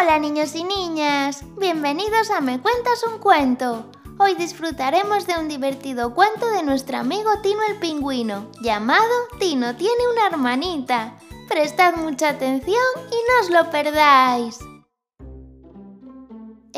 Hola niños y niñas, bienvenidos a Me Cuentas un Cuento. Hoy disfrutaremos de un divertido cuento de nuestro amigo Tino el Pingüino, llamado Tino tiene una hermanita. Prestad mucha atención y no os lo perdáis.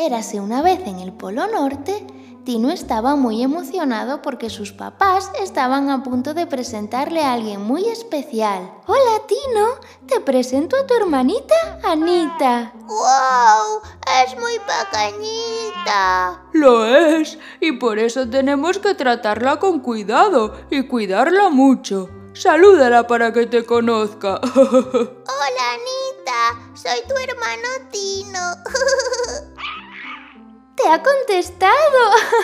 Érase una vez en el Polo Norte Tino estaba muy emocionado porque sus papás estaban a punto de presentarle a alguien muy especial. Hola Tino, te presento a tu hermanita Anita. ¡Wow! Es muy pequeñita. Lo es, y por eso tenemos que tratarla con cuidado y cuidarla mucho. Salúdala para que te conozca. Hola Anita, soy tu hermano Tino. ha contestado.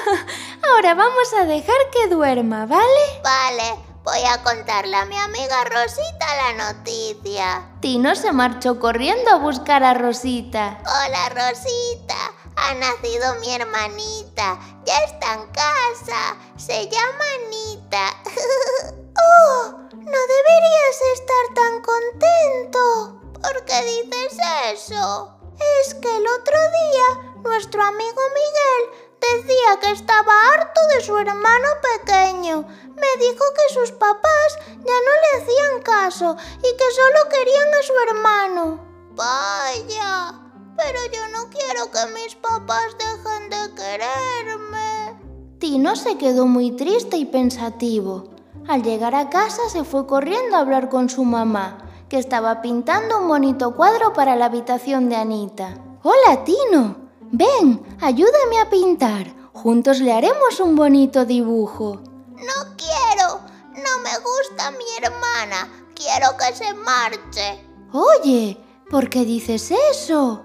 Ahora vamos a dejar que duerma, ¿vale? Vale, voy a contarle a mi amiga Rosita la noticia. Tino se marchó corriendo a buscar a Rosita. Hola Rosita, ha nacido mi hermanita. Ya está en casa. Se llama Anita. ¡Oh! No deberías estar tan contento. ¿Por qué dices eso? Es que el otro día nuestro amigo Miguel decía que estaba harto de su hermano pequeño. Me dijo que sus papás ya no le hacían caso y que solo querían a su hermano. Vaya, pero yo no quiero que mis papás dejen de quererme. Tino se quedó muy triste y pensativo. Al llegar a casa se fue corriendo a hablar con su mamá, que estaba pintando un bonito cuadro para la habitación de Anita. Hola, Tino. Ven, ayúdame a pintar. Juntos le haremos un bonito dibujo. No quiero. No me gusta mi hermana. Quiero que se marche. Oye, ¿por qué dices eso?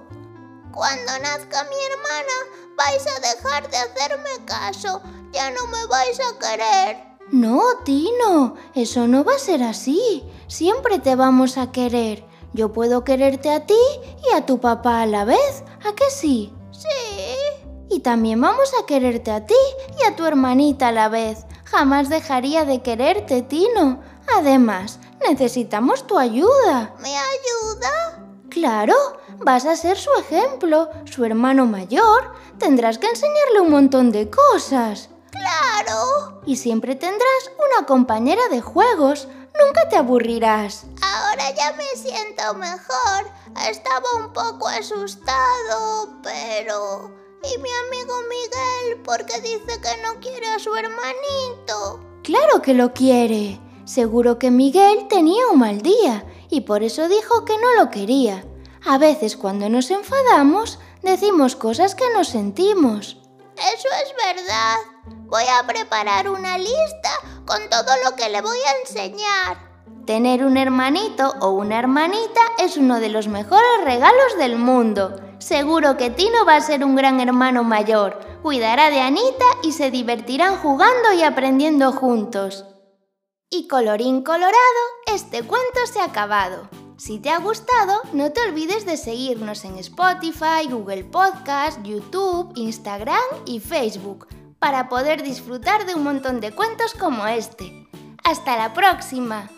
Cuando nazca mi hermana, vais a dejar de hacerme caso. Ya no me vais a querer. No, Tino, eso no va a ser así. Siempre te vamos a querer. Yo puedo quererte a ti y a tu papá a la vez. ¿A qué sí? Sí. Y también vamos a quererte a ti y a tu hermanita a la vez. Jamás dejaría de quererte, Tino. Además, necesitamos tu ayuda. ¿Me ayuda? Claro, vas a ser su ejemplo, su hermano mayor. Tendrás que enseñarle un montón de cosas. Claro. Y siempre tendrás una compañera de juegos. Nunca te aburrirás. Ahora ya me siento mejor. Estaba un poco asustado, pero... ¿Y mi amigo Miguel? ¿Por qué dice que no quiere a su hermanito? Claro que lo quiere. Seguro que Miguel tenía un mal día y por eso dijo que no lo quería. A veces cuando nos enfadamos decimos cosas que no sentimos. Eso es verdad. Voy a preparar una lista con todo lo que le voy a enseñar. Tener un hermanito o una hermanita es uno de los mejores regalos del mundo. Seguro que Tino va a ser un gran hermano mayor, cuidará de Anita y se divertirán jugando y aprendiendo juntos. Y colorín colorado, este cuento se ha acabado. Si te ha gustado, no te olvides de seguirnos en Spotify, Google Podcast, YouTube, Instagram y Facebook para poder disfrutar de un montón de cuentos como este. ¡Hasta la próxima!